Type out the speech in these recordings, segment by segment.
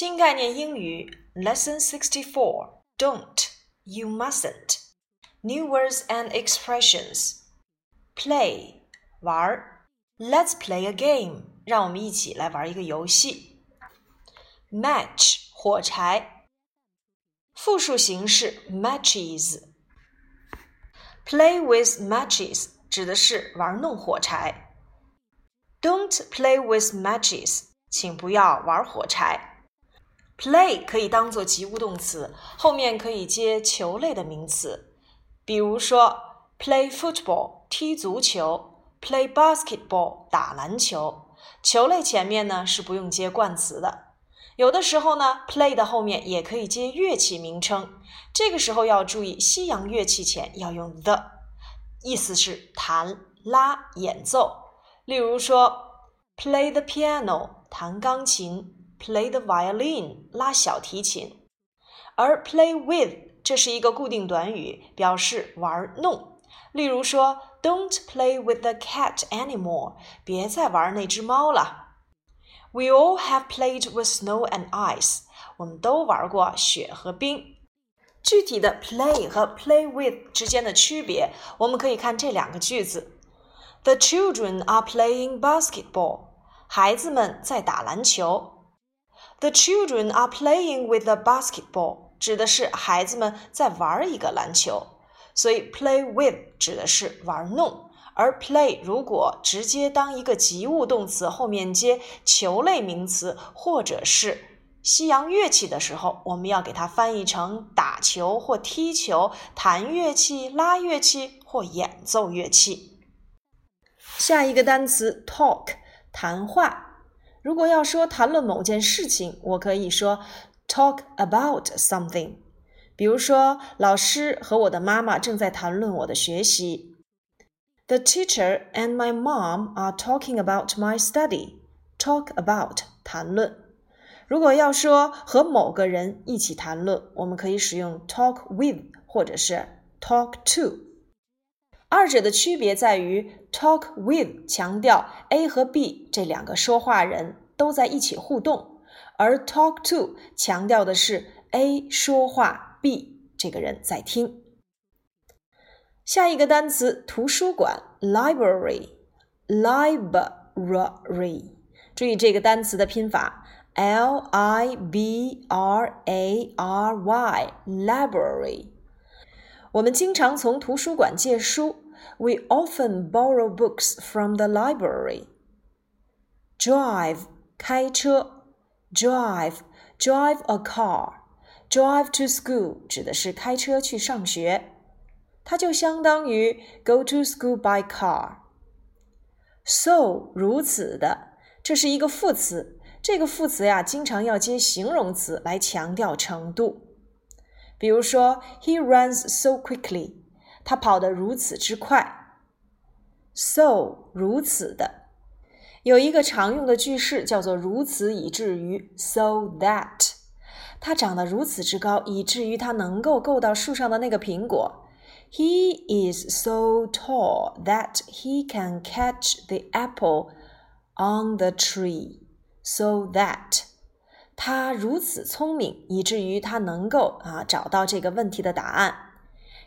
新概念英语 Lesson Sixty Four Don't You Mustn't New Words and Expressions Play 玩儿 Let's play a game 让我们一起来玩一个游戏 Match 火柴复数形式 matches Play with matches 指的是玩弄火柴 Don't play with matches 请不要玩火柴。 Play 可以当做及物动词，后面可以接球类的名词，比如说 play football 踢足球，play basketball 打篮球。球类前面呢是不用接冠词的。有的时候呢，play 的后面也可以接乐器名称，这个时候要注意，西洋乐器前要用 the，意思是弹、拉、演奏。例如说 play the piano 弹钢琴。Play the violin，拉小提琴，而 play with 这是一个固定短语，表示玩弄。例如说，Don't play with the cat anymore，别再玩那只猫了。We all have played with snow and ice，我们都玩过雪和冰。具体的 play 和 play with 之间的区别，我们可以看这两个句子：The children are playing basketball，孩子们在打篮球。 The children are playing with a basketball，指的是孩子们在玩一个篮球，所以 play with 指的是玩弄，而 play 如果直接当一个及物动词，后面接球类名词或者是西洋乐器的时候，我们要给它翻译成打球或踢球、弹乐器、拉乐器或演奏乐器。下一个单词 talk，谈话。如果要说谈论某件事情，我可以说 talk about something。比如说，老师和我的妈妈正在谈论我的学习。The teacher and my mom are talking about my study. Talk about 谈论。如果要说和某个人一起谈论，我们可以使用 talk with 或者是 talk to。二者的区别在于。Talk with 强调 A 和 B 这两个说话人都在一起互动，而 talk to 强调的是 A 说话，B 这个人在听。下一个单词图书馆 library，library，注意这个单词的拼法 L I B R A R Y，library。我们经常从图书馆借书。We often borrow books from the library. Drive 开车，drive drive a car, drive to school 指的是开车去上学，它就相当于 go to school by car. So 如此的，这是一个副词，这个副词呀，经常要接形容词来强调程度。比如说，He runs so quickly. 他跑得如此之快，so 如此的，有一个常用的句式叫做“如此以至于 ”，so that 他长得如此之高，以至于他能够够到树上的那个苹果。He is so tall that he can catch the apple on the tree. So that 他如此聪明，以至于他能够啊找到这个问题的答案。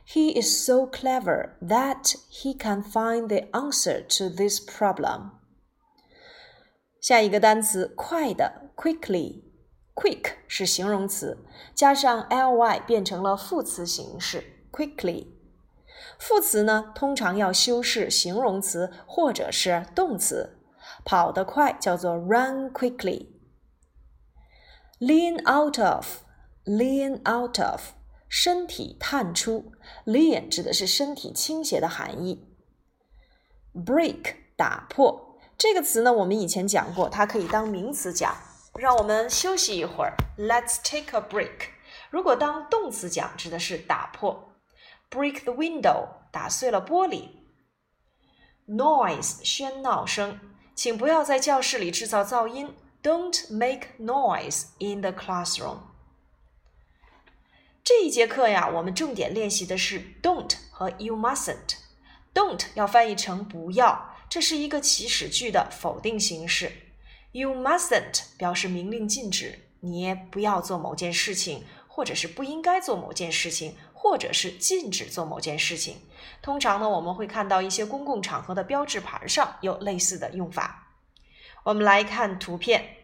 He is so clever that he can find the answer to this problem. 下一个单词，快的，quickly，quick 是形容词，加上 ly 变成了副词形式，quickly。副词呢，通常要修饰形容词或者是动词。跑得快叫做 run quickly。lean out of，lean out of。 身体探出，lean 指的是身体倾斜的含义。break 打破这个词呢，我们以前讲过，它可以当名词讲。让我们休息一会儿，Let's take a break。如果当动词讲，指的是打破，break the window 打碎了玻璃。noise 喧闹声，请不要在教室里制造噪音，Don't make noise in the classroom。这一节课呀，我们重点练习的是 don't 和 you mustn't。don't 要翻译成不要，这是一个祈使句的否定形式。you mustn't 表示明令禁止，你也不要做某件事情，或者是不应该做某件事情，或者是禁止做某件事情。通常呢，我们会看到一些公共场合的标志牌上有类似的用法。我们来看图片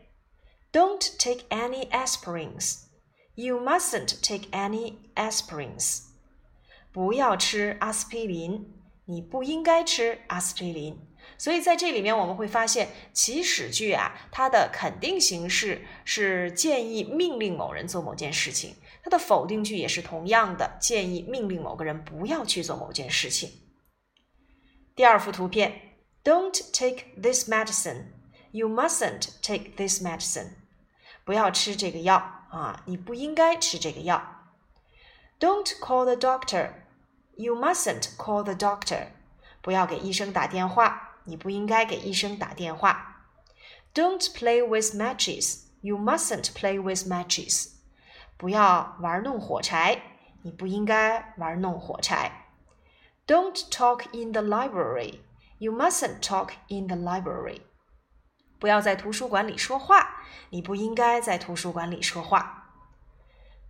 ：Don't take any aspirins. You mustn't take any aspirins. 不要吃阿司匹林，你不应该吃阿司匹林。所以在这里面，我们会发现祈使句啊，它的肯定形式是建议、命令某人做某件事情；它的否定句也是同样的，建议、命令某个人不要去做某件事情。第二幅图片，Don't take this medicine. You mustn't take this medicine. 不要吃这个药啊，你不应该吃这个药。Don't call the doctor. You mustn't call the doctor. 不要给医生打电话。你不应该给医生打电话。Don't play with matches. You mustn't play with matches. 不要玩弄火柴。你不应该玩弄火柴。Don't talk in the library. You mustn't talk in the library. 不要在图书馆里说话。你不应该在图书馆里说话。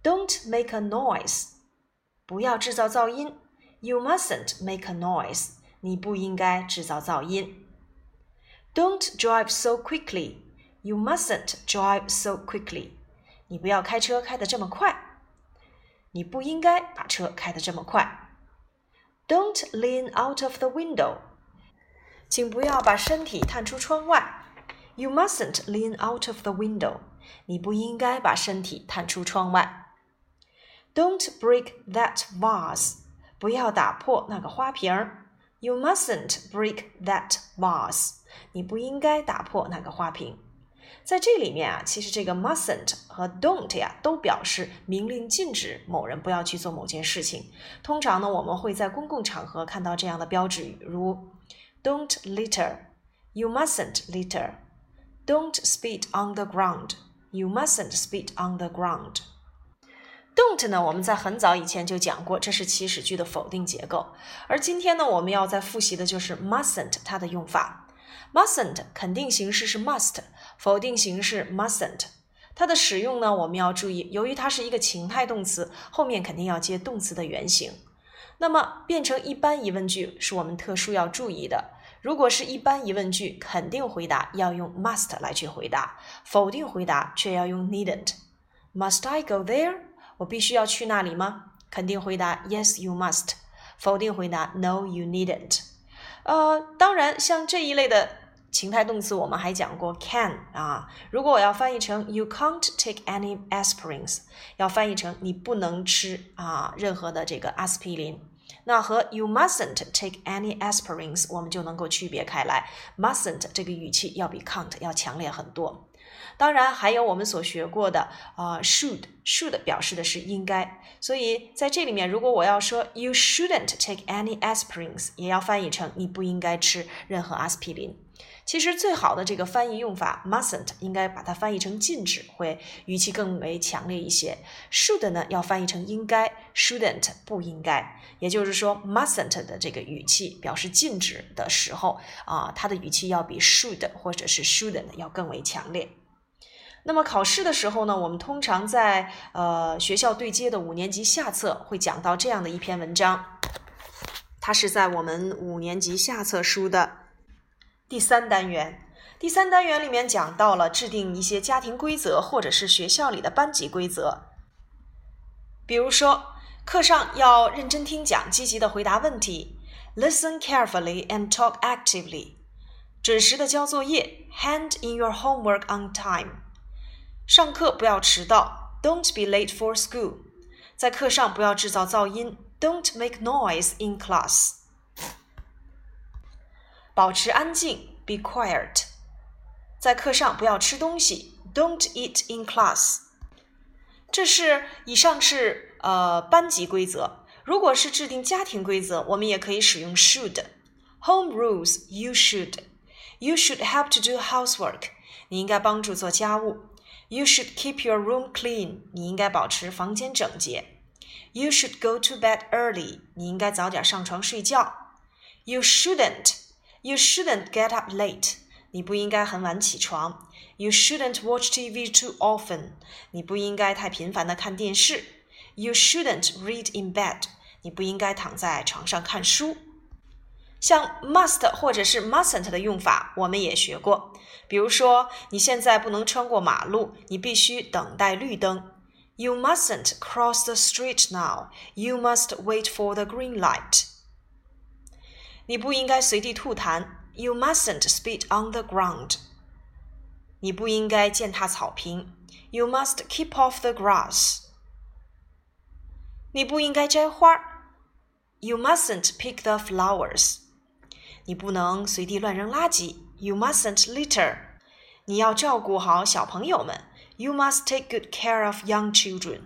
Don't make a noise. 不要制造噪音。You mustn't make a noise. 你不应该制造噪音。Don't drive so quickly. You mustn't drive so quickly. 你不要开车开得这么快。你不应该把车开得这么快。Don't lean out of the window. 请不要把身体探出窗外。 You mustn't lean out of the window. 你不应该把身体探出窗外。Don't break that vase. 不要打破那个花瓶。You mustn't break that vase. 你不应该打破那个花瓶。在这里面啊，其实这个 mustn't 和 don't 呀，都表示明令禁止某人不要去做某件事情。通常呢，我们会在公共场合看到这样的标志语，如 Don't litter. You mustn't litter. Don't spit on the ground. You mustn't spit on the ground. don't 呢，我们在很早以前就讲过，这是祈使句的否定结构。而今天呢，我们要再复习的就是 mustn't 它的用法。mustn't 肯定形式是 must，否定形式 mustn't。它的使用呢，我们要注意，由于它是一个情态动词，后面肯定要接动词的原形。那么变成一般疑问句是我们特殊要注意的。如果是一般疑问句，肯定回答要用 must 来去回答，否定回答却要用 needn't。Must I go there？我必须要去那里吗？肯定回答 Yes, you must。否定回答 No, you needn't。呃，当然，像这一类的情态动词，我们还讲过 can 啊。如果我要翻译成 You can't take any aspirins，要翻译成你不能吃啊任何的这个阿司匹林。那和 You mustn't take any aspirins，我们就能够区别开来。mustn't 这个语气要比 can't 要强烈很多。当然，还有我们所学过的啊，should，should 表示的是应该，所以在这里面，如果我要说 you shouldn't take any aspirins，也要翻译成你不应该吃任何阿司匹林。其实最好的这个翻译用法 mustn't 应该把它翻译成禁止，会语气更为强烈一些。should 呢要翻译成应该，shouldn't 不应该。也就是说，mustn't 的这个语气表示禁止的时候啊，它的语气要比 should 或者是 shouldn't 要更为强烈。那么考试的时候呢，我们通常在呃学校对接的五年级下册会讲到这样的一篇文章，它是在我们五年级下册书的第三单元。第三单元里面讲到了制定一些家庭规则，或者是学校里的班级规则。比如说，课上要认真听讲，积极的回答问题，listen carefully and talk actively，准时的交作业，hand in your homework on time。上课不要迟到，Don't be late for school。在课上不要制造噪音，Don't make noise in class。保持安静，Be quiet。在课上不要吃东西，Don't eat in class。这是以上是呃班级规则。如果是制定家庭规则，我们也可以使用 should。Home rules you should. You should help to do housework. 你应该帮助做家务。You should keep your room clean. 你应该保持房间整洁。You should go to bed early. 你应该早点上床睡觉。You shouldn't. You shouldn't get up late. 你不应该很晚起床。You shouldn't watch TV too often. 你不应该太频繁的看电视。You shouldn't read in bed. 你不应该躺在床上看书。像 must 或者是 mustn't 的用法，我们也学过。比如说，你现在不能穿过马路，你必须等待绿灯。You mustn't cross the street now. You must wait for the green light. 你不应该随地吐痰。You mustn't spit on the ground. 你不应该践踏草坪。You must keep off the grass. 你不应该摘花。You mustn't pick the flowers. 你不能随地乱扔垃圾。You mustn't litter. 你要照顾好小朋友们。You must take good care of young children.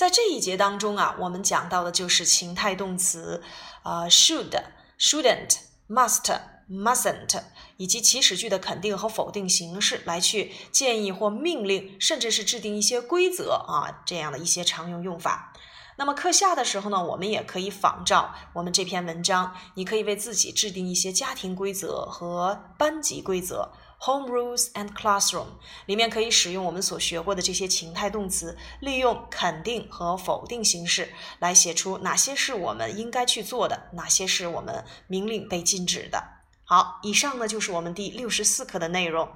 在这一节当中啊，我们讲到的就是情态动词，呃，should、shouldn't、must、mustn't，以及祈使句的肯定和否定形式，来去建议或命令，甚至是制定一些规则啊，这样的一些常用用法。那么课下的时候呢，我们也可以仿照我们这篇文章，你可以为自己制定一些家庭规则和班级规则 （home rules and classroom），里面可以使用我们所学过的这些情态动词，利用肯定和否定形式来写出哪些是我们应该去做的，哪些是我们明令被禁止的。好，以上呢就是我们第六十四课的内容。